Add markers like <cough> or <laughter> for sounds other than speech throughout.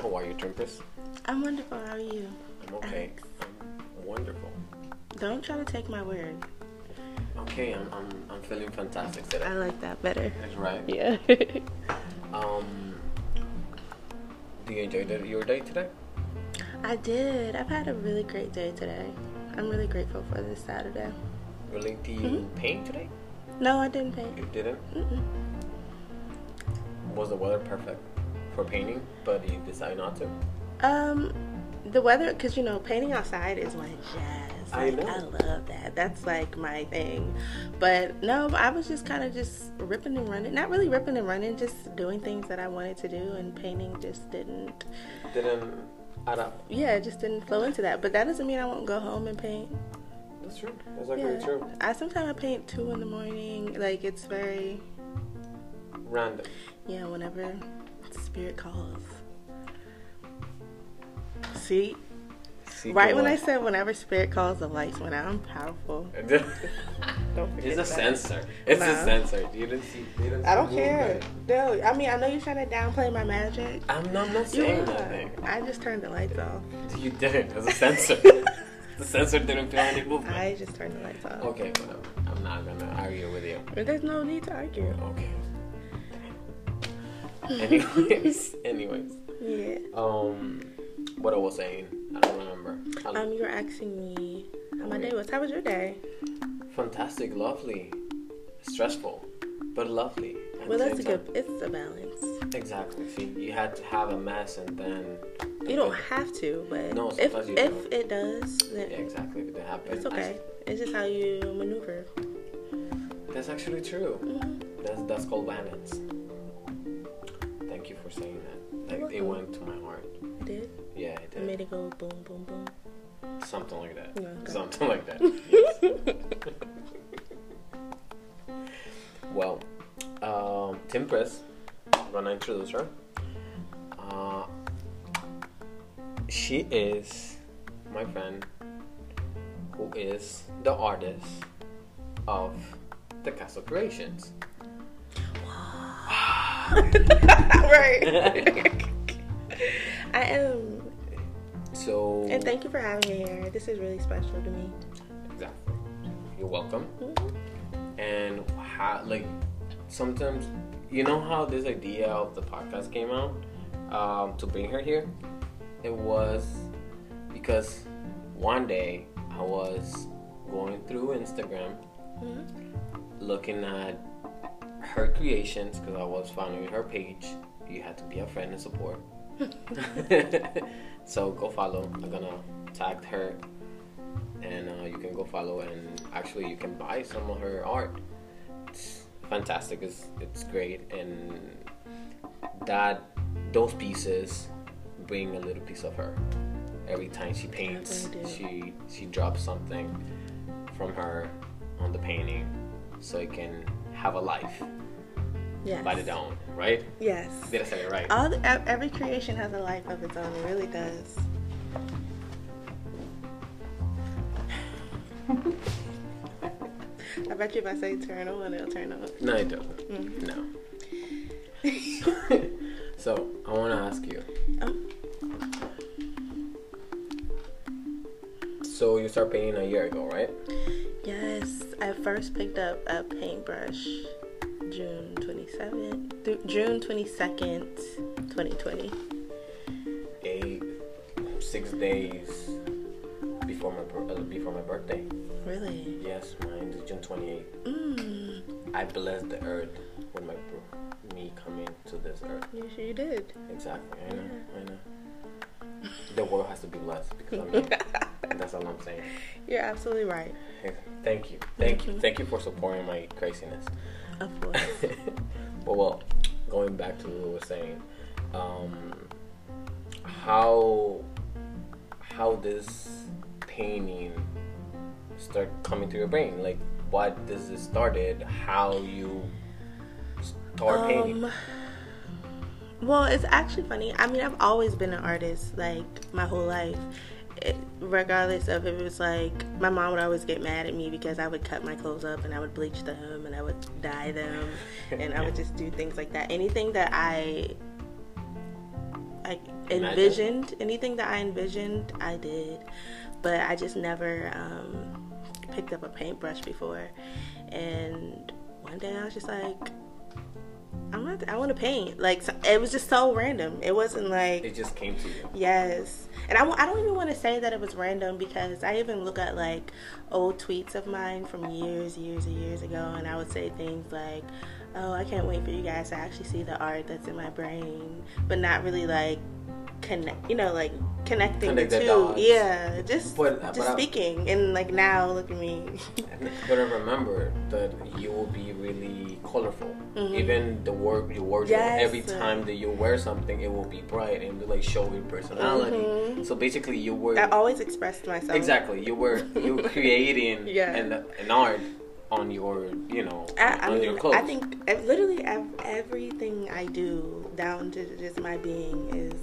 How are you, Tempest? I'm wonderful. How are you? I'm okay. I'm wonderful. Don't try to take my word. Okay, I'm, I'm, I'm feeling fantastic today. I like that better. That's right. Yeah. <laughs> Um, do you enjoy the, your day today? I did. I've had a really great day today. I'm really grateful for this Saturday. Really, do you Mm-hmm. paint today? No, I didn't paint. You didn't? Mm-mm. Was the weather perfect for painting, but you decided not to? Um, the weather, because you know, painting outside is my jazz. I Like, know. I love that. That's like my thing. But no, I was just kind of just ripping and running. Not really ripping and running, just doing things that I wanted to do, and painting just didn't. Didn't add up. Yeah, it just didn't flow into that. But that doesn't mean I won't go home and paint. That's true. That's actually Yeah. true. I sometimes I paint two in the morning. Like it's very Random. yeah. Whenever spirit calls. See, See, right when I said whenever spirit calls, the lights went out. I'm powerful. <laughs> Don't forget it's a that. sensor. It's a sensor. You didn't see. You didn't I don't care. No, I mean I know you're trying to downplay my magic. I'm not, I'm not saying nothing. I just turned the lights off. You didn't. It's a sensor. <laughs> the sensor didn't feel any movement. I just turned the lights off. Okay, whatever. I'm not gonna argue with you. But there's no need to argue. Okay. <laughs> anyways, <laughs> anyways. Yeah. Um, what I was saying, I don't remember. Um, Um, you were asking me how my day was. How was your day? fantastic, lovely, stressful, but lovely. Well, that's a good. It's a balance. Exactly. See, you had to have a mess, and then You don't have to, but No, if you if don't. it does, then Yeah, exactly. If it happened, it's okay. It's just how you maneuver. that's actually true. Mhm. That's that's called balance. Thank you for saying that. Like it went to my heart. It did. Yeah, it It did. made it go boom, boom, boom. Something like that. Okay. Something like that. Yes. <laughs> well, um, Temperance, I'm gonna introduce her. Uh, she is my friend who is the artist of the Picasso Creations. <laughs> right. <laughs> I am, So, and thank you for having me here. This is really special to me. exactly. You're welcome. Mhm. and how like sometimes you know how this idea of the podcast came out um, to bring her here it was because one day i was going through instagram Mhm. looking at her creations because i was following her page you had to be a friend and support. <laughs> So go follow. I'm gonna tag her and uh, you can go follow and actually you can buy some of her art. It's fantastic. It's, it's great and that those pieces bring a little piece of her. Every time she paints she she drops something from her on the painting so it can have a life Yes. bite it down right Yes. did i say it right All the, every creation has a life of its own. It really does. <laughs> I bet you if I say turn on, it'll turn on. no it doesn't Mhm. no <laughs> <laughs> so i want to ask you Oh. so you start painting a year ago right Yes, I first picked up a paintbrush June 27th, th- June 22nd, 2020. eight six days before my uh, before my birthday Really? yes mine is june 28th Mm, i blessed the earth with my me coming to this earth Yes, you did. exactly i know i know the world has to be blessed because i'm <laughs> that's all i'm saying You're absolutely right. Thank you thank you Mhm. thank you for supporting my craziness Of <laughs> course. but well, going back to what we were saying, um, how how this painting start coming to your brain? Like, what does it started? How you start painting? Well, it's actually funny. I mean, I've always been an artist, like my whole life, it, regardless of if it was like my mom would always get mad at me because I would cut my clothes up and I would bleach them and I would dye them and I would just do things like that. Anything that I I envisioned, anything that I envisioned, I did, but I just never um, picked up a paintbrush before. And one day I was just like, I'm not. I want to paint. Like so, it was just so random. It wasn't like It just came to you. Yes. And I, I don't even want to say that it was random because I even look at like old tweets of mine from years, years and years ago, and I would say things like, oh, I can't wait for you guys to actually see the art that's in my brain, but not really like connect, you know, like connecting Connect the the two. dots. Yeah, just But- just but I- speaking, and like now, look at me. But I remember that you will be really colorful. Mhm. Even the work your wardrobe. Yes. Every time that you wear something, it will be bright and like show your personality. Mhm. So basically, you were I always expressed myself. exactly you were you were <laughs> creating Yeah. an, an art on your you know I, I mean, your clothes. I think literally everything I do, down to just my being, is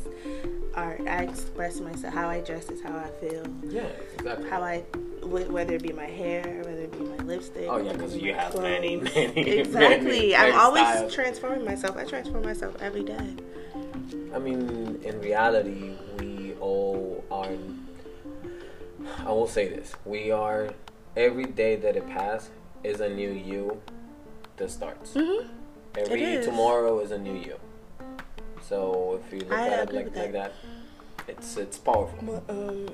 art. I express myself. How I dress is how I feel. yeah, exactly. How I, whether it be my hair, whether it be my lipstick. Oh, yeah, whether it 'cause be you have clothes. many, <laughs> many, Exactly. many I'm always transforming myself. I transform myself every day. I mean, in reality, we all are. I will say this: we are every day that it passes is a new you that starts. hmm Every It is. tomorrow is a new you. So if you look I at it like, with like that. that, it's it's powerful. Well, um,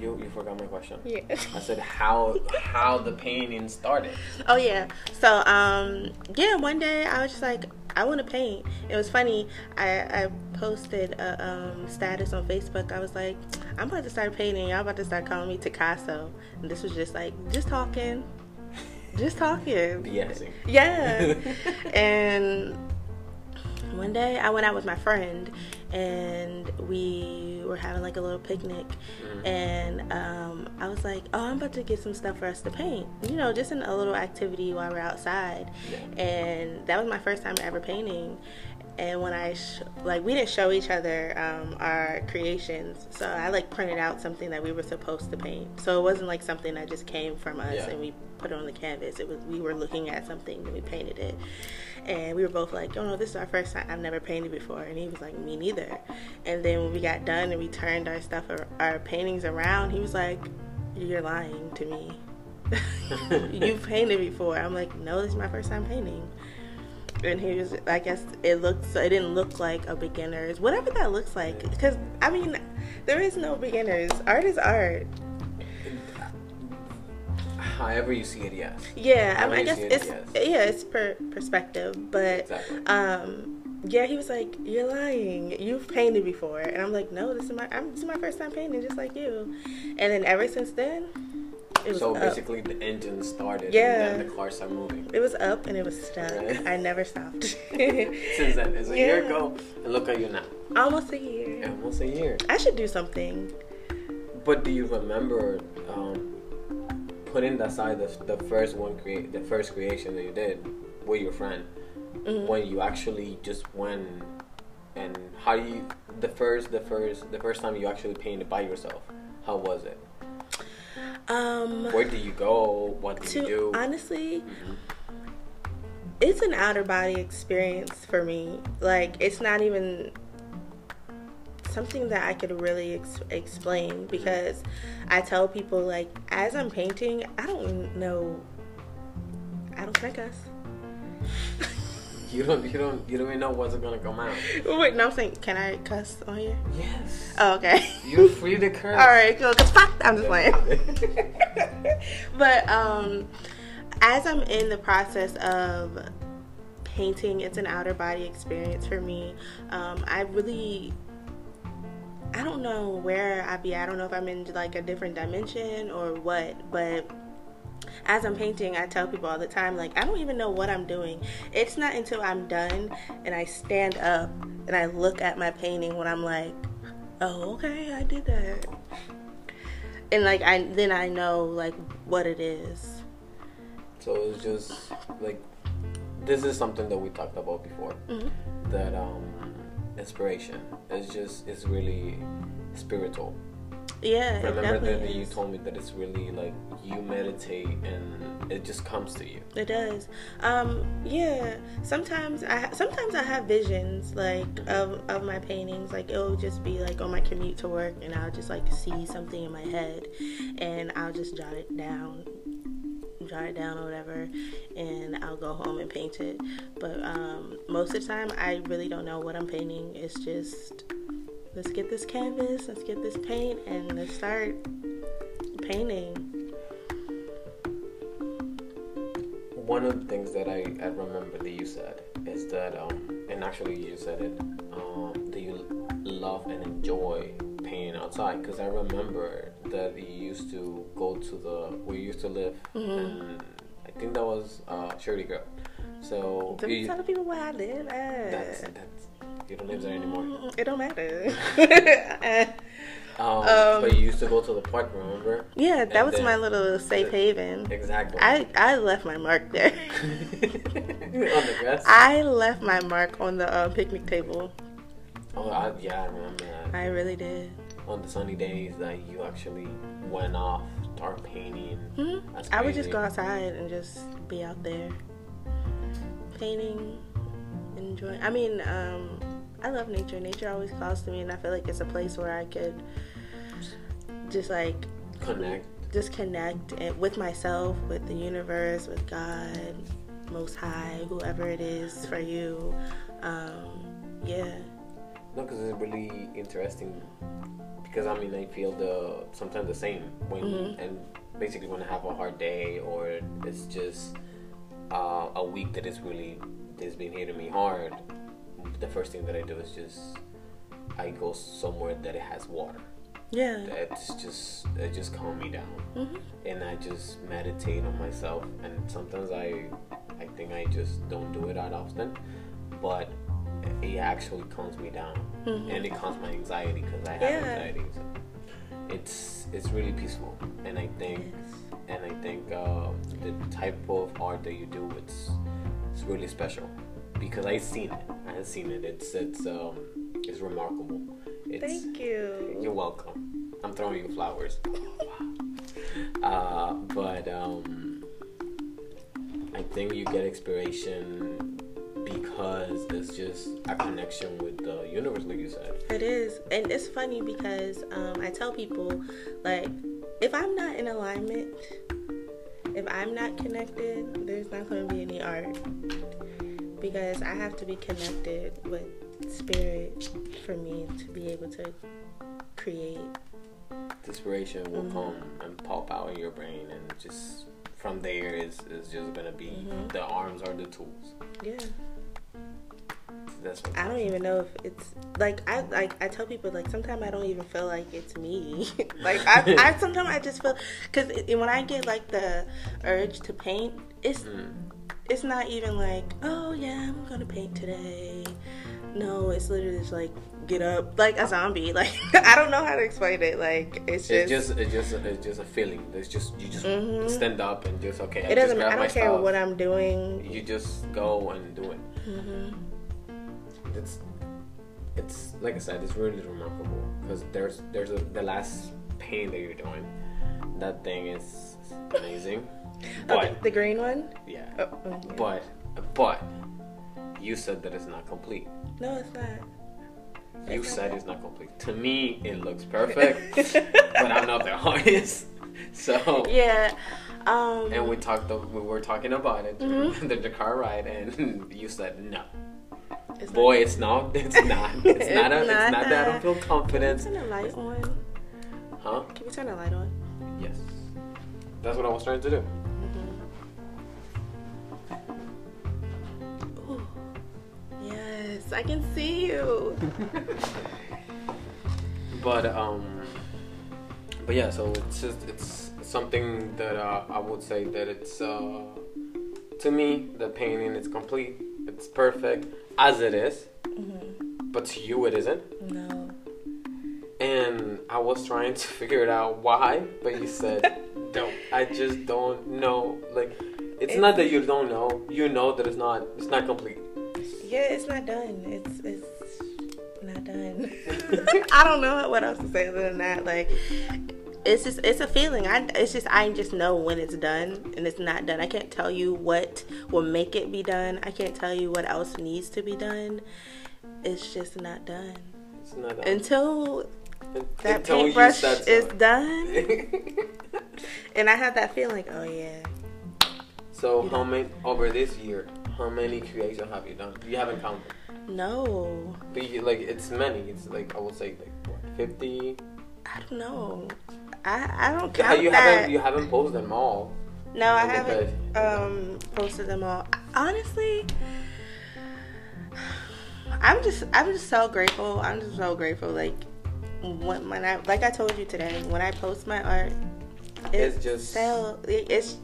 You you forgot my question. Yeah. I said how how the painting started. Oh yeah. So um yeah, one day I was just like, I want to paint. It was funny. I I posted a um, status on Facebook. I was like, I'm about to start painting. Y'all about to start calling me Picasso. And this was just like just talking, just talking. BSing. Yeah. <laughs> and one day I went out with my friend and we were having like a little picnic Mhm. and um, I was like, oh, I'm about to get some stuff for us to paint. You know, just in a little activity while we're outside. And that was my first time ever painting. And when I sh- like, we didn't show each other um, our creations, so I like printed out something that we were supposed to paint. So it wasn't like something that just came from us Yeah. and we put it on the canvas. It was we were looking at something and we painted it. And we were both like, oh no, this is our first time. I've never painted before. And he was like, me neither. And then when we got done and we turned our stuff, our paintings around, he was like, you're lying to me. <laughs> <laughs> You've painted before. I'm like, no, this is my first time painting. And he was, I guess it looked, it didn't look like a beginner's, whatever that looks like. Because, I mean, there is no beginners. Art is art. However you see it, yes. Yeah, I, mean, I guess it, it's yes. yeah, it's per perspective, but Exactly. um, yeah, he was like, "You're lying. You've painted before," and I'm like, "No, this is my I'm, this is my first time painting, just like you." And then ever since then, it was So up. basically, the engine started, Yeah. and then the car started moving. It was up and it was stuck. Right. I never stopped. <laughs> Since then, it's a year ago, and look at you now, Almost a year. almost a year. I should do something. But do you remember um, putting aside the, the first one create the first creation that you did with your friend Mhm. when you actually just went and how you the first the first the first time you actually painted by yourself? How was it? Um, Where do you go? What do to you do? honestly, Mhm. it's an outer body experience for me. Like it's not even something that I could really ex- explain because I tell people like as I'm painting, I don't know. I don't think us. <laughs> <laughs> You don't you don't you don't even know what's gonna come out. <laughs> Wait, no, I'm saying, can I cuss on here? Yes. Oh, okay. <laughs> You're free to curse. All right, cool. Cause fuck, I'm just playing. but um, as I'm in the process of painting, it's an outer body experience for me. Um, I really, I don't know where I be. I don't know if I'm in like a different dimension or what, but. As I'm painting, I tell people all the time, like, I don't even know what I'm doing. It's not until I'm done and I stand up and I look at my painting when I'm like, oh, okay, I did that and like I then I know like what it is. So it's just like this is something that we talked about before. Mhm. That um, inspiration is just it's really spiritual. Yeah, Remember definitely that you told me that it's really like you meditate and it just comes to you. It does. Um, yeah. Sometimes I sometimes I have visions like of of my paintings. Like it'll just be like on my commute to work, and I'll just like see something in my head, and I'll just jot it down, jot it down or whatever, and I'll go home and paint it. But um, most of the time, I really don't know what I'm painting. It's just let's get this canvas, let's get this paint, and let's start painting. One of the things that I, I remember that you said is that, um, and actually you said it, um, that you love and enjoy painting outside. Because I remember that you used to go to the where you used to live, and I think that was uh, Shirley Girl. So me you, tell the people where I live at. that's that's you don't live there anymore. Mm, It don't matter. Um, <laughs> Um, but you used to go to the park, remember? yeah, that And was then- my little safe haven. Exactly. I I left my mark there. <laughs> on the grass. <laughs> I left my mark on the uh, picnic table. oh, I, yeah, I remember that. I really did. on the sunny days that you actually went off, start painting. hmm I would just go outside and just be out there painting, enjoying. I mean, um, I love nature. Nature always calls to me, and I feel like it's a place where I could just like Connect. just connect and- with myself, with the universe, with God, Most High, whoever it is for you. Um, yeah, No, because it's really interesting. Because I mean, I feel the sometimes the same when Mhm. and basically when I have a hard day or it's just uh, a week that is really that's been hitting me hard. The first thing that I do is just I go somewhere that it has water. yeah, It's just it just calm me down. hmm and I just meditate on myself. And sometimes I, I think I just don't do it that often, but it actually calms me down, Mhm. and it calms my anxiety because I have Yeah. anxiety. So it's it's really peaceful, and I think and I think uh, the type of art that you do it's it's really special because I've seen it. I've seen it. It's it's um it's remarkable. It's, Thank you. you're welcome. I'm throwing you flowers. <laughs> Uh, but um, I think you get inspiration because it's just a connection with the universe, like you said. It is, and it's funny because um, I tell people like, if I'm not in alignment, if I'm not connected, there's not going to be any art because I have to be connected with spirit for me to be able to create. The inspiration will Mhm. come and pop out in your brain, and just from there is is just gonna be Mhm. the arms are the tools. Yeah, That's what I don't even know if it's like I like I tell people like sometimes I don't even feel like it's me. <laughs> like I, <laughs> I sometimes I just feel because when I get like the urge to paint, it's Mm. It's not even like, oh yeah, I'm gonna paint today. No, it's literally just like get up like a zombie. <laughs> Like I don't know how to explain it. Like it's just, It's just it's just it's just a feeling. It's just you just Mhm. stand up and just okay. I it doesn't. Just grab I don't care stuff. what I'm doing. You just go and do it. hmm it's it's like I said, it's really remarkable because there's there's a, the last paint that you're doing. That thing is amazing, but the green one. yeah, Oh, okay. but but you said that it's not complete. no, it's not. You It's said that. it's not complete. To me, it looks perfect, <laughs> but I'm not the artist, <laughs> so. Yeah. Um. And we talked. We were talking about it during Mhm. <laughs> the, the car ride, and you said no. it's Boy, it's not. It's not. It's not. A, It's it's not that I don't feel confident. Can we turn the light on? Huh? Can we turn the light on? Yes. That's what I was trying to do. Yes, I can see you. <laughs> But um, but yeah. So it's just it's something that uh, I would say that it's uh, to me the painting is complete. It's perfect as it is, Mhm. but to you it isn't. No. And I was trying to <laughs> figure it out why, but you said <laughs> don't. I just don't know. Like it's It- not that you don't know. You know that it's not. It's not complete. Yeah, it's not done. It's it's not done. <laughs> <laughs> I don't know what else to say other than that. Like, it's just it's a feeling. I it's just I just know when it's done and it's not done. I can't tell you what will make it be done. I can't tell you what else needs to be done. It's just not done. It's not done. Until that Until paintbrush is done <laughs> and I have that feeling, oh yeah. so how many over this year? How many creations have you done? You haven't counted. No. But you, like it's many. It's like I would say like what, fifty. I don't know. I I don't Yeah, count you that. haven't you haven't posted them all. No, I haven't page. um, posted them all. Honestly, I'm just I'm just so grateful. I'm just so grateful. Like when, when I like I told you today, when I post my art, It's just- so it's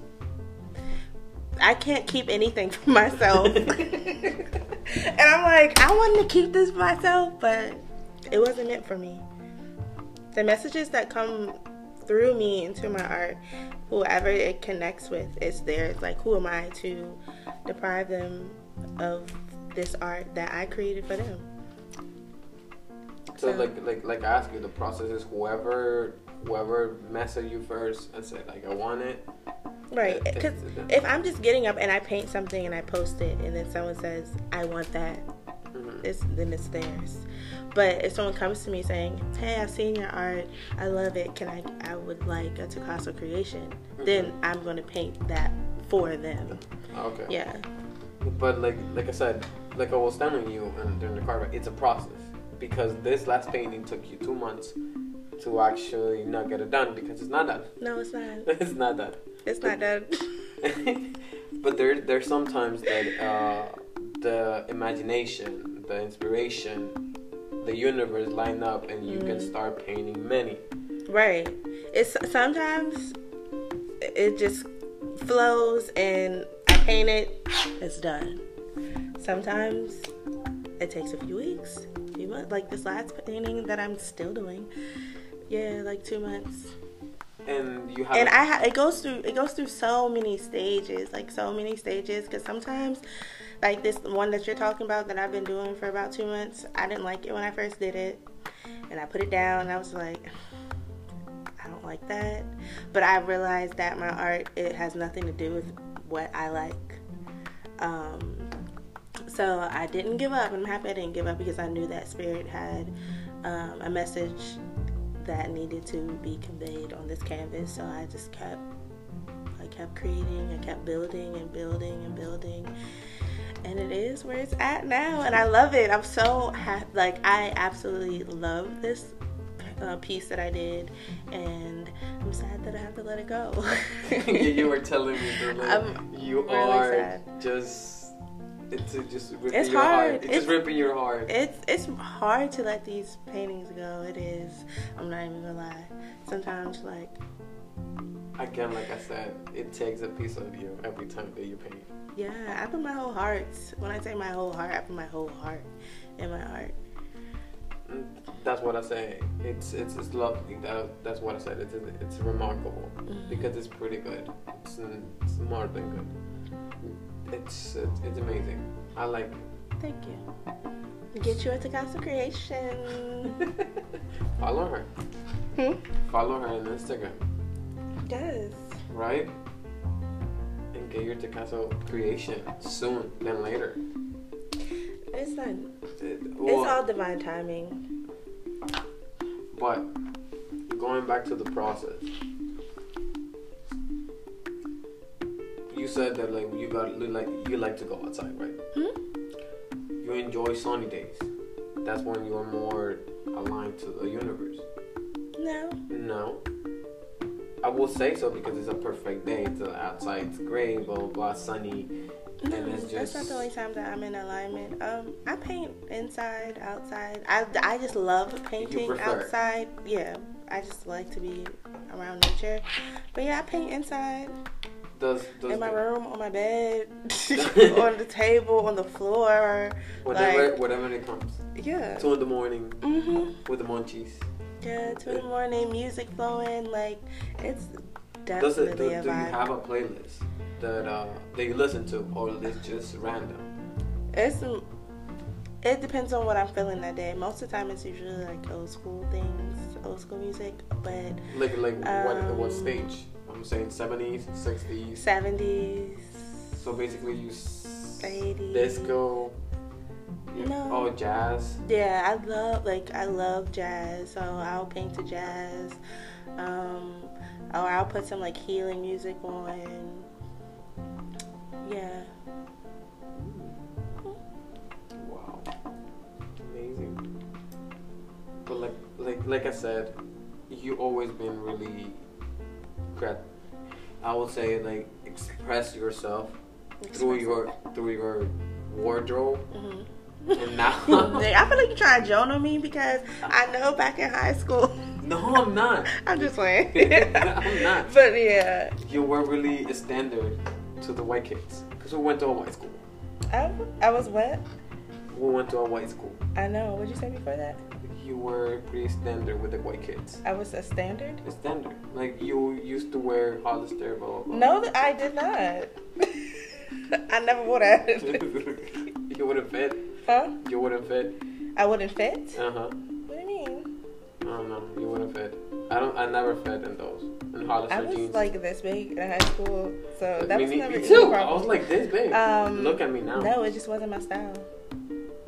I can't keep anything for myself. <laughs> and I'm like, I wanted to keep this for myself, but it wasn't meant for me. The messages that come through me into my art, whoever it connects with, it's theirs. Like, who am I to deprive them of this art that I created for them? So So- like like like I ask you, the process is whoever whoever messaged you first and said like I want it. Right. Because if I'm just getting up and I paint something and I post it, and then someone says, I want that, Mhm. it's, then it's theirs. But if someone comes to me saying, "Hey, I've seen your art. I love it. Can I? I would like a Picasso creation." Mm-hmm. Then I'm going to paint that for them. Ah, okay. Yeah. But like like I said, like I was telling you and during the car, it's a process because this last painting took you two months to actually not get it done because it's not done. No, it's not. <laughs> it's not done. It's not done. <laughs> but there there's sometimes that uh, the imagination, the inspiration, the universe line up and you can Mm. start painting many. right. It's sometimes it just flows and I paint it. It's done. Sometimes it takes a few weeks, a few months. Like this last painting that I'm still doing. Yeah, like two months. And you have and I ha- it goes through it goes through so many stages, like so many stages. Because sometimes, like this one that you're talking about that I've been doing for about two months, I didn't like it when I first did it, and I put it down. And I was like, I don't like that. But I realized that my art it has nothing to do with what I like. Um, so I didn't give up. I'm happy I didn't give up because I knew that spirit had um, a message that needed to be conveyed on this canvas. So I just kept, I kept creating, I kept building and building and building, and it is where it's at now, and I love it. I'm so happy. Like I absolutely love this uh, piece that I did, and I'm sad that I have to let it go. <laughs> you, you were <laughs> telling me that like, I'm you really are sad. just it's just ripping It's your hard. heart. It's, It's- just ripping your heart. It's it's hard to let these paintings go. It is. I'm not even gonna lie. Sometimes like Again, like I said, it takes a piece of you every time that you paint. yeah, I put my whole heart. When I say my whole heart, I put my whole heart in my art. Mm, That's what I say. It's it's, it's lovely. That, that's what I said. It's it's remarkable Mhm. because it's pretty good. It's, it's more than good. It's, it's it's amazing. I like it. Thank you. Get you a Picasso creation. <laughs> Follow her. hmm? Follow her on Instagram, Yes. right? And get your Picasso creation soon than later. It's not. It- it's all divine timing. But going back to the process, you said that like you got like you like to go outside, right? Hmm? You enjoy sunny days. That's when you're more aligned to the universe. No. No. I will say so because it's a perfect day. It's outside, it's gray, blah blah, blah sunny. No, And it's that's not the only time that I'm in alignment. Um, I paint inside, outside. I, I just love painting outside. Yeah, I just like to be around nature. But yeah, I paint inside, Does does in my the- room, on my bed, <laughs> on the table, on the floor. whatever like- whatever it comes. Yeah. Two in the morning Mhm. with the munchies. Yeah, two in the morning, music flowing. Like it's Does it, do, definitely a do you have a playlist that uh, that you listen to, or is it just random? It's It depends on what I'm feeling that day. Most of the time, it's usually like old school things, old school music. But Like like what what Um, stage? I'm saying 70s, 60s. 70s, So basically, you 80s. disco. you- No. Oh, jazz. Yeah, I love like I love jazz, so I'll paint to jazz. Um, or I'll put some like healing music on. Yeah. Wow, amazing. But like like like I said, you always been really I would say like express yourself through your through your wardrobe, Mhm. and now. <laughs> I feel like you're trying to Jonah me because I know back in high school. <laughs> no, I'm not. <laughs> I'm just playing. I'm not. But yeah, You were really a standard to the white kids because we went to a white school. I, I was what? We went to a white school. I know. What'd you say before that? You were pretty standard with the white kids. I was a standard. A standard. Like you used to wear Hollister, blah blah blah. No, I did not. <laughs> I never would have. <laughs> you wouldn't fit. huh? You wouldn't fit. I wouldn't fit. Uh huh. What do you mean? I don't know. You wouldn't fit. I don't. I never fit in those. In Hollister I was jeans. like this big in high school, so that me, was never me too. problem. I was like this big. Um, Look at me now. No, it just wasn't my style.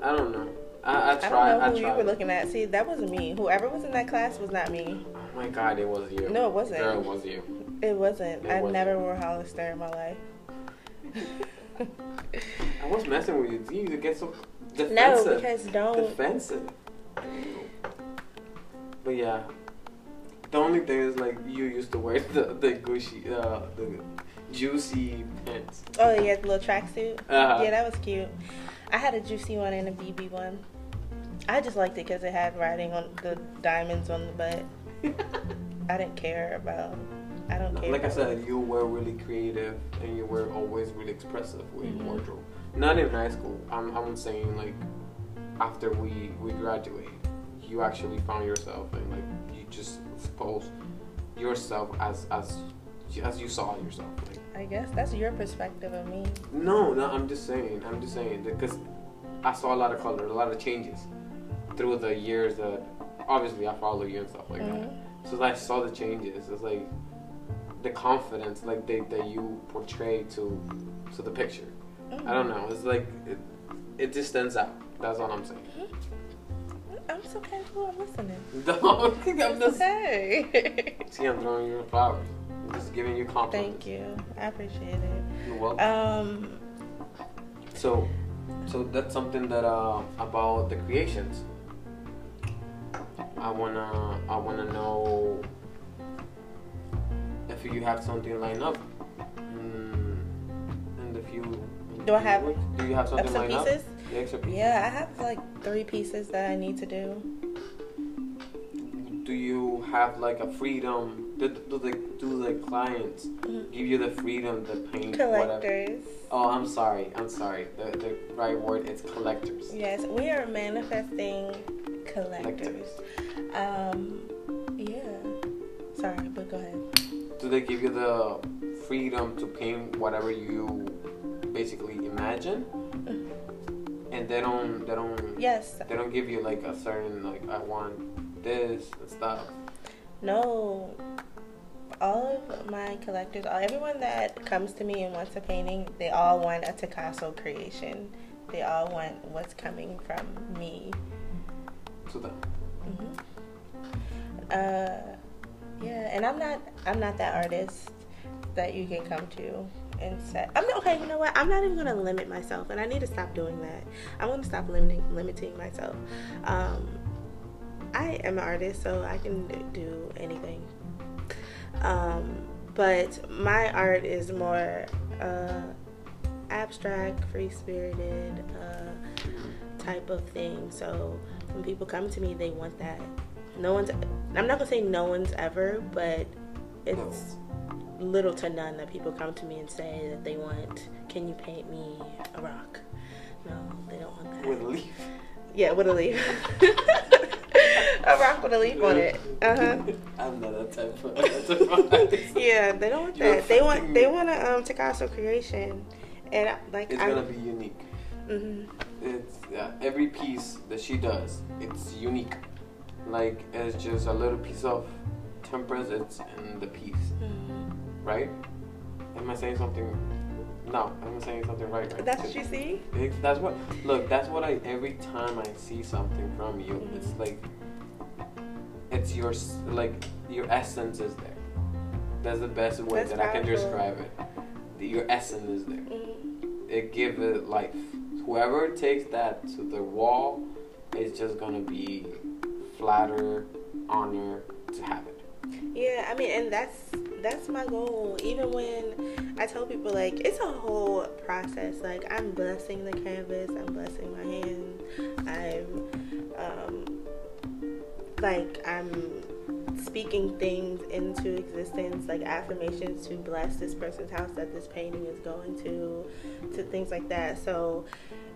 I don't know. I, I I don't know who you were looking at. See, that wasn't me. Whoever was in that class was not me. Oh my god, it was you. No, it wasn't. Girl, it was you. It wasn't. It I wasn't. never wore Hollister in my life. <laughs> I was messing with you. You get so defensive. no, because don't. defensive. But yeah, the only thing is like you used to wear <laughs> the the Gucci, uh, the juicy pants. Oh yeah, the little tracksuit. Uh-huh. Yeah, that was cute. I had a juicy one and a BB one. I just liked it because it had writing on the diamonds on the butt. <laughs> I didn't care about. I don't care. Like I said, you were really creative and you were always really expressive with Mhm. your wardrobe. Not in high school. I'm I'm saying like after we we graduate, you actually found yourself and like you just expose yourself as as as you saw yourself. Like, I guess that's your perspective of me. No, no, I'm just saying. I'm just saying because I saw a lot of color, a lot of changes through the years that obviously I follow you and stuff like that. Mhm. So I saw the changes. It's like the confidence, like they, that you portray to to the picture. I don't know. It's like it, it just stands out. That's all I'm saying. I'm so casual. I'm listening. <laughs> No, I'm just okay. see. I'm throwing you flowers. I'm just giving you compliments. Thank you. I appreciate it. You're welcome. Um, So, so that's something that uh, about the creations. I wanna, I wanna know if you have something lined up mm, in the few. Do I have weeks. Do you have something lined pieces? up? The extra pieces. Yeah, I have like three pieces that I need to do. Do you have like a freedom? Do, do the do the clients Mhm. give you the freedom to paint whatever? Collectors. Oh, I'm sorry. I'm sorry. The the right word is collectors. Yes, we are manifesting collectors. Um, yeah. Sorry, but go ahead. do they give you the freedom to paint whatever you basically imagine and they don't they don't Yes. they don't give you like a certain like i want this and stuff No. All of my collectors, all, everyone that comes to me and wants a painting, they all want a Picasso creation. They all want what's coming from me. to them hmm Uh, yeah, and I'm not I'm not that artist that you can come to and say I'm not, okay. You know what? I'm not even gonna limit myself, and I need to stop doing that. I'm gonna stop limiting limiting myself. Um, I am an artist, so I can do anything. Um, but my art is more uh, abstract, free spirited. Uh, type of thing. So when people come to me, they want that. No one's. I'm not gonna say no one's ever, but it's little to none that people come to me and say that they want. Can you paint me a rock? No, they don't want that. with a leaf yeah, with a leaf. <laughs> a rock with a leaf on it. Uh huh. <laughs> i'm not that type of, that. <laughs> Yeah, they don't want that. They want. fucking- They want a um Picasso creation, and I- like it's I'm. gonna be unique mhm. it's uh, every piece that she does, it's unique. Like it's just a little piece of temperance. It's in the piece, Mhm. right? Am I saying something? No, I'm saying something right. right? That's what you see. It- That's what. Look, that's what I. Every time I see something from you, Mhm. it's like. It's your like your essence is there. That's the best way That's that I can describe it. The- Your essence is there. Mhm. It give it life. Whoever takes that to the wall is just gonna be flatter, honor to have it. Yeah, I mean, and that's that's my goal. Even when I tell people like it's a whole process. Like I'm blessing the canvas, I'm blessing my hand, I'm um, like I'm speaking things into existence, like affirmations to bless this person's house that this painting is going to, to things like that. So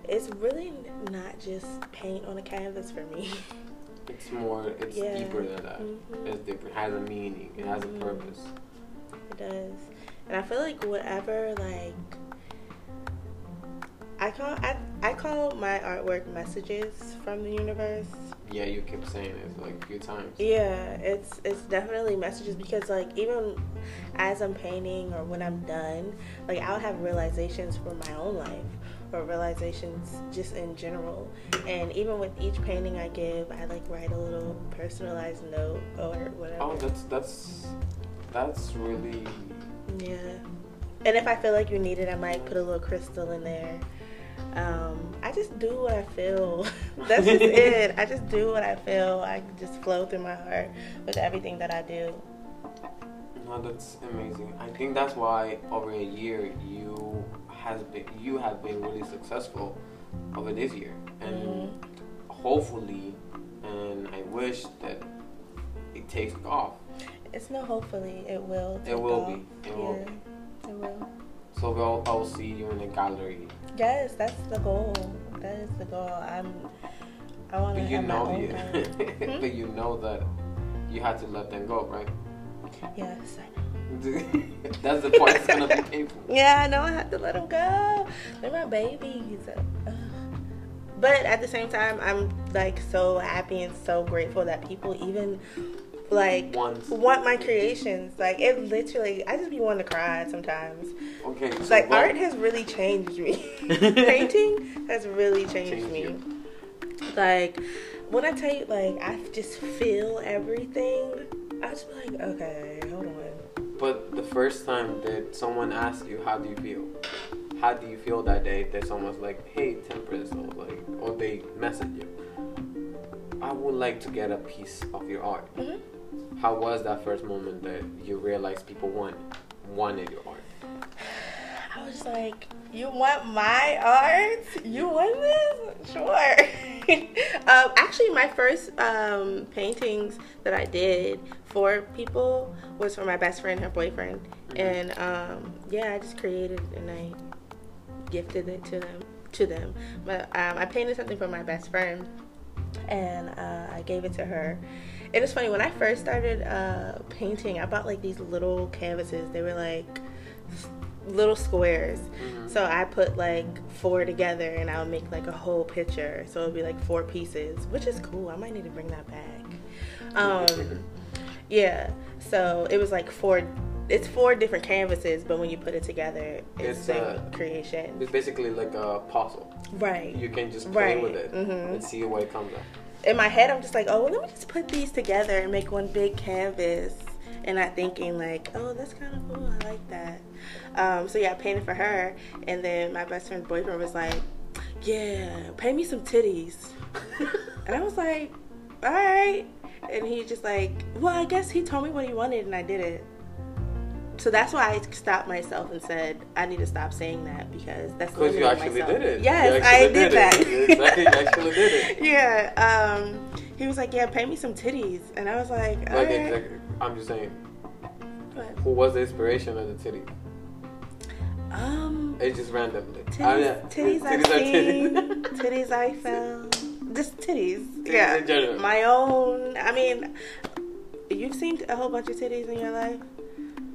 it's really not just paint on a canvas for me. <laughs> It's more. It's Yeah. deeper than that. Mhm. It's different. It has a meaning. It has a Mhm. purpose. It does. And I feel like whatever like I call I, I call my artwork messages from the universe. Yeah, you kept saying it like a few times. Yeah, it's it's definitely messages because like even as I'm painting or when I'm done, like I'll have realizations for my own life or realizations just in general. And even with each painting I give, I like write a little personalized note or whatever. Oh, that's that's that's really Yeah. And if I feel like you need it, I might put a little crystal in there. Um, I just do what I feel. <laughs> That's just <laughs> it. I just do what I feel. I just flow through my heart with everything that I do. no, that's amazing. I think that's why over a year you has been you have been really successful over this year, and Mhm. hopefully, and I wish that it takes off. It's not hopefully. It will. It will off. be. It yeah, will be. it will. So we'll I'll see you in the gallery. Yes, that's the goal. That is the goal. I'm. I want to But you know you. <laughs> Hmm? but you know that you had to let them go, right? Yes, I know. <laughs> that's the part that's gonna be painful. <laughs> Yeah, I know I have to let them go. They're my babies. Ugh. But at the same time, I'm like so happy and so grateful that people even like Once. want my creations. Like it literally, I just be wanting to cry sometimes. Okay. So Like what- art has really changed me. <laughs> Painting has really changed Changed me. you. Like when I tell you, like I just feel everything. I just be like, okay, hold on. But the first time that someone asked you, how do you feel? How do you feel that day that someone's like, hey, Temperance, or like, or they message you? I would like to get a piece of your art. Mhm. How was that first moment that you realized people want wanted your art? <sighs> I was like, you want my art? You want this? Sure. <laughs> um, actually, my first um, paintings that I did for people was for my best friend, her boyfriend, and um, yeah, I just created and I gifted it to them. To them, but um, I painted something for my best friend, and uh, I gave it to her. It is funny when I first started uh, painting. I bought like these little canvases. They were like little squares. Mhm. So I put like four together and I would make like a whole picture. So it would be like four pieces, which is cool. I might need to bring that back. Um, yeah. So it was like four. It's four different canvases, but when you put it together, it's, It's, same uh, creation. It's basically like a puzzle. Right. You can just play Right. with it Mhm. and see what it comes up. in my head, I'm just like, oh, well, let me just put these together and make one big canvas. And not thinking like, oh, that's kind of cool. I like that. Um, so yeah, I painted for her, and then my best friend's boyfriend was like, yeah, paint me some titties. <laughs> and I was like, all right. And he just like, well, I guess he told me what he wanted, and I did it. So that's why I stopped myself and said I need to stop saying that because that's Because you actually myself. did it. Yes, I actually did, that. Exactly, you actually did it. <laughs> yeah. Um, he was like, "Yeah, pay me some titties," and I was like, Like, "Alright." exactly, I'm just saying, But, who was the inspiration of the titty? um, It's just randomly. titties, I mean, titties <laughs> I've seen, titties. titties I found, just titties. Titties yeah, my own. I mean, you've seen a whole bunch of titties in your life.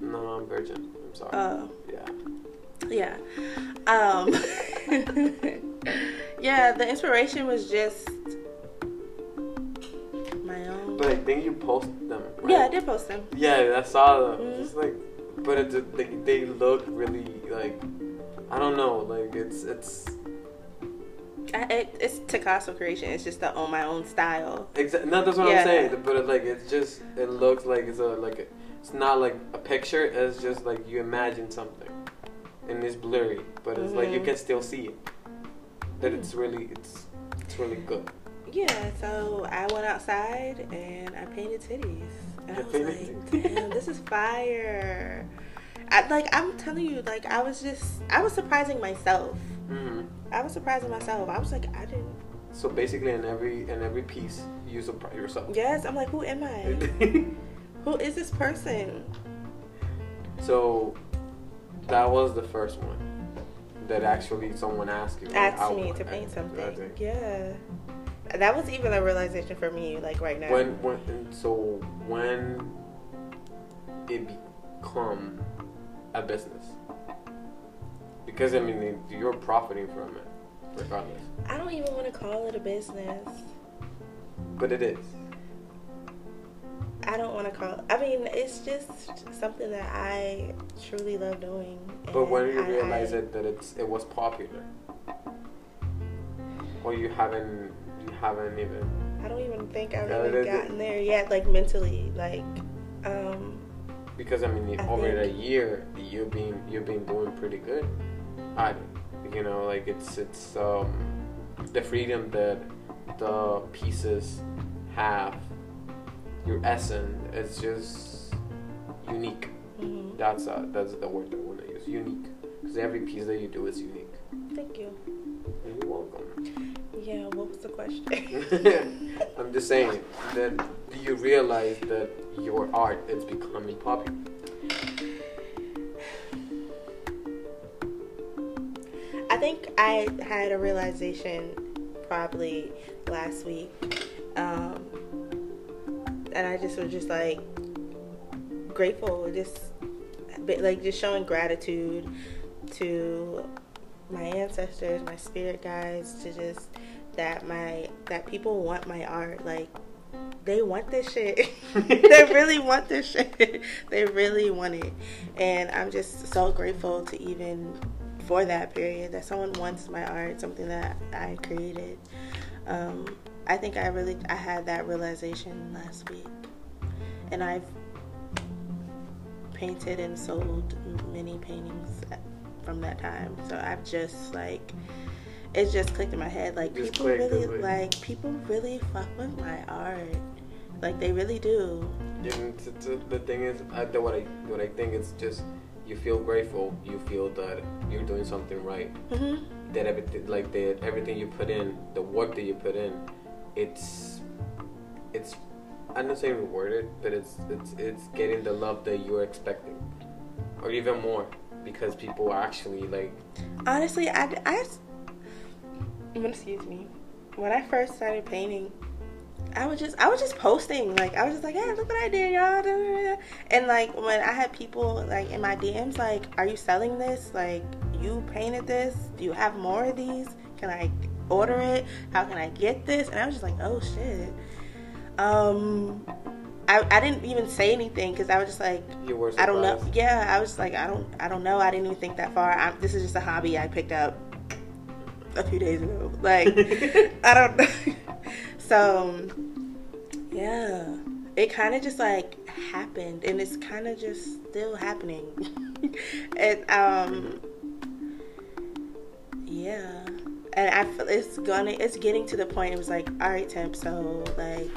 no, I'm virgin. I'm sorry. Oh, yeah. yeah. Um, <laughs> Yeah, the inspiration was just my own. But I think you post them. Right? Yeah, I did post them. Yeah, I saw them. Mhm. Just like, but it, they they look really like, I don't know, like it's it's I, it, it's Picasso creation. It's just the on my own style. Exactly. No, that's what Yeah. I'm saying. But it, like, it's just it looks like it's a like a, it's not like a picture. It's just like you imagine something, and it's blurry, but it's like you Mhm. can still see it. That it's really it's it's really good. Yeah, so I went outside and I painted titties. And I was like, damn, this is fire. I, like I'm telling you, like I was just I was surprising myself. hmm I was surprising myself. I was like, I didn't. So basically, in every in every piece, you surprise yourself. Yes, I'm like, who am I? <laughs> Who is this person? so that was the first one that actually someone asked you. Asked me to paint something. Yeah, that was even a realization for me. Like right now. When when so when it become a business because I mean you're profiting from it regardless, I don't even want to call it a business. but it is. I don't want to call. I mean, it's just something that I truly love doing. But when you I- realize I- it that it's it was popular, or you haven't you haven't even I don't even think I've it- it- gotten there yet, like mentally. Like, um, because I mean I over a year you've been you've been doing pretty good it. You know, like it's it's um the freedom that the pieces have, your essence is just unique. mhm. That's uh, that's the word I want to use. Unique, because every piece that you do is unique. thank you. You're welcome. Yeah, what was the question? <laughs> I'm just saying that do you realize that your art is becoming popular? Think I had a realization probably last week. Um, and I just was just like grateful, just like just showing gratitude to my ancestors, my spirit guides, to just that my that people want my art. Like they want this shit. <laughs> they <laughs> really want this shit. <laughs> they really want it. And I'm just so grateful to even for that period that someone wants my art, something that I created. Um, I think I really I had that realization last week, and I've painted and sold many paintings from that time. So I've just like it just clicked in my head like Just people really like- people really fuck with my art, like they really do. T- the thing is, I, what I what I think is just you feel grateful. You feel that you're doing something right. hmm That everything, like that everything you put in, the work that you put in, it's it's I'm not saying rewarded, but it's it's it's getting the love that you're expecting, or even more, because people are actually like Honestly, I, I, excuse me. When I first started painting, I was just I was just posting like I was just like, hey, look what I did, y'all. And like when I had people like in my DMs like, are you selling this? Like you painted this? Do you have more of these? Can I order it? How can I get this? And I was just like, oh shit. Um, I I didn't even say anything because I was just like. I don't know. Yeah, I was like, I don't, I don't know. I didn't even think that far. I, this is just a hobby I picked up a few days ago. Like, <laughs> I don't know. So, yeah, it kind of just like happened, and it's kind of just still happening. <laughs> and um, yeah, and I feel it's gonna, it's getting to the point. It was like, all right, temp. So like,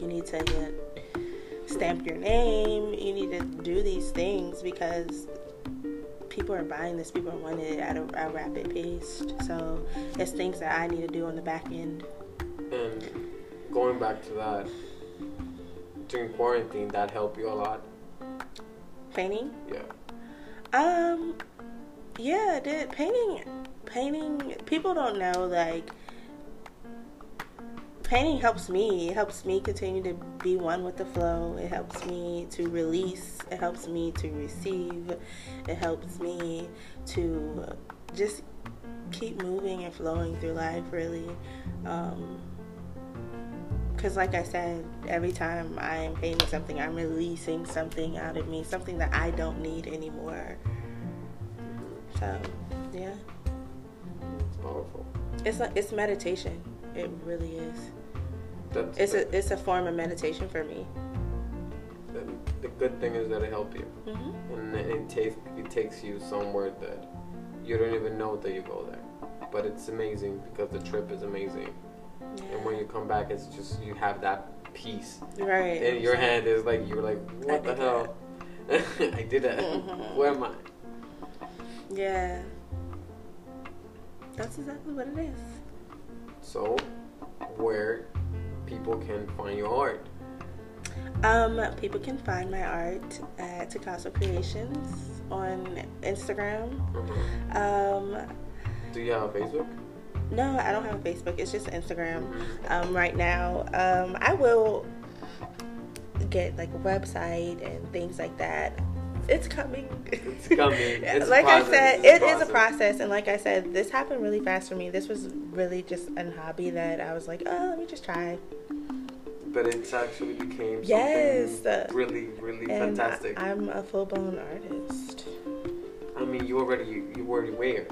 you need to get stamp your name. You need to do these things because people are buying this. People are wanting it at a, a rapid pace. So it's things that I need to do on the back end. And going back to that, during quarantine, that helped you a lot. Painting. Yeah. Um, yeah, it did painting. Painting. People don't know like painting helps me. It helps me continue to be one with the flow. It helps me to release. It helps me to receive. It helps me to just keep moving and flowing through life, really. Because, like I said, every time I am painting something, I'm releasing something out of me, something that I don't need anymore. So, yeah. It's powerful. It's a, it's meditation. It really is. That's It's a it's a form of meditation for me. the, the good thing is that it helps you, hmm and it takes it takes you somewhere that you don't even know that you go there. But it's amazing because the trip is amazing, and when you come back, it's just you have that peace. Right. And your hand is like you're like, what the hell? <laughs> I did that. Mhm. Where am I? Yeah. That's exactly what it is. So, where people can find your art? Um, people can find my art at Picasso Creations on Instagram. Mhm. Um, Do you have Facebook? No, I don't have a Facebook. It's just Instagram. Um, right now, um, I will get like a website and things like that. It's coming. It's coming. <laughs> It's like I said, It's a it is a process. and like I said, this happened really fast for me. This was really just a hobby that I was like, oh, let me just try. But it's actually became Yes. something really, really And fantastic. I, am a full blown artist. I mean, you already, you, you already were.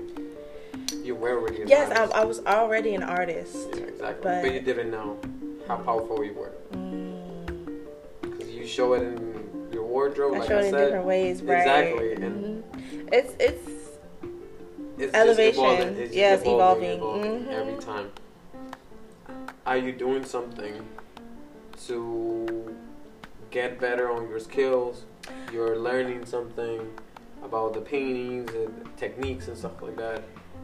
You were already an Yes, I, artist. I was already an artist. Yeah, exactly. but- But, you didn't know how powerful you were. Mm, 'Cause you show it in your wardrobe, I like show I it in different ways, right? Exactly, and- Mhm. it's it's It's Elevation. Evolving. It's just Yes, evolving, evolving. evolving Mhm. every time. Are you doing something to get better on your skills? You're learning something about the paintings and techniques and stuff like that.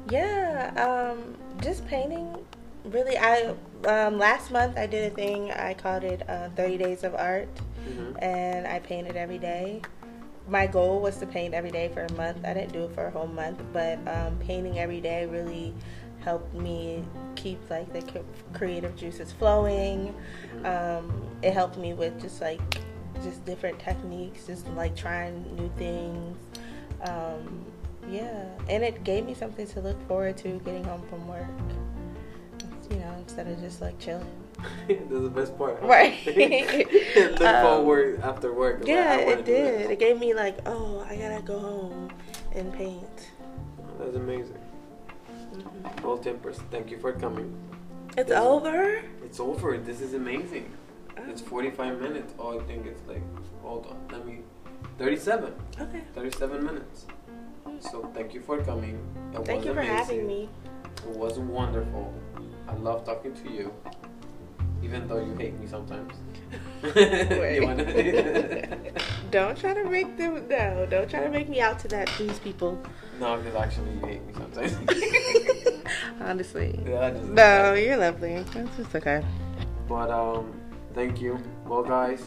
Yeah. Um, just painting. Really, I um, last month I did a thing. I called it uh, 30 Days of Art. hmm and I painted every day. My goal was to paint every day for a month. I didn't do it for a whole month, but um, painting every day really helped me keep like the creative juices flowing. Um, it helped me with just like just different techniques, just like trying new things. Um, yeah, and it gave me something to look forward to getting home from work. You know, instead of just like chilling. <laughs> That's the best part. huh? Right. <laughs> Look Um, forward after work. Yeah, it did. It gave me like, oh, I gotta go home and paint. That's amazing. Well, Timpers, thank you for coming. It's Yes. over. It's over. This is amazing. It's 45 minutes. Oh, I think it's like, hold on, let me, 37. Okay. 37 minutes. So thank you for coming. It Thank was you for amazing. having me. It was wonderful. I love talking to you, even though you hate me sometimes. <laughs> <laughs> <laughs> Don't try to make them no. Don't try to make me out to that these people. no, because actually you hate me sometimes. Honestly. yeah, No, you're lovely. It's just okay. But um, thank you. Well, guys,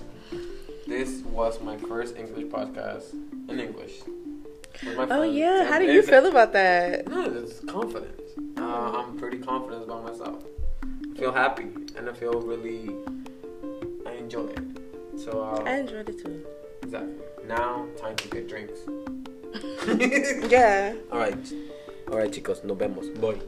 this was my first English podcast in English. Oh yeah. How do you feel about that? No, it's confidence. Uh, I'm pretty confident about myself. I feel happy and I feel really. I enjoy it. So uh, I enjoyed it too. exactly. Now time to get drinks. <laughs> Yeah. <laughs> All right. All right, chicos. Nos vemos. Bye.